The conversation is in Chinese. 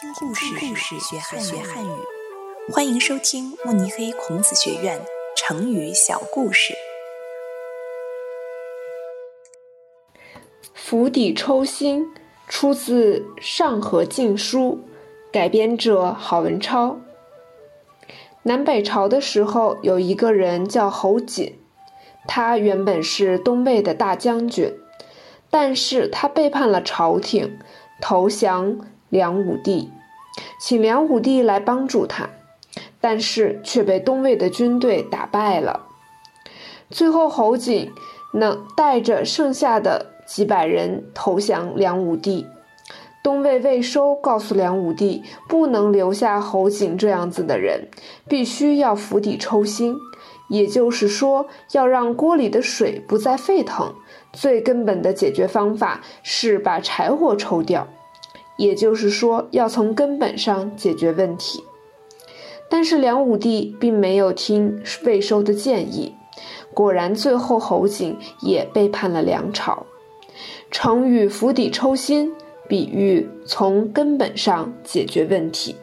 听故事，故事学汉学汉语。欢迎收听慕尼黑孔子学院成语小故事。釜底抽薪出自《上河禁书》，改编者郝文超。南北朝的时候，有一个人叫侯景，他原本是东魏的大将军，但是他背叛了朝廷，投降梁武帝，请梁武帝来帮助他，但是却被东魏的军队打败了。最后，侯景能带着剩下的。几百人投降梁武帝，东魏魏收告诉梁武帝，不能留下侯景这样子的人，必须要釜底抽薪，也就是说，要让锅里的水不再沸腾。最根本的解决方法是把柴火抽掉，也就是说，要从根本上解决问题。但是梁武帝并没有听魏收的建议，果然，最后侯景也背叛了梁朝。成语“釜底抽薪”比喻从根本上解决问题。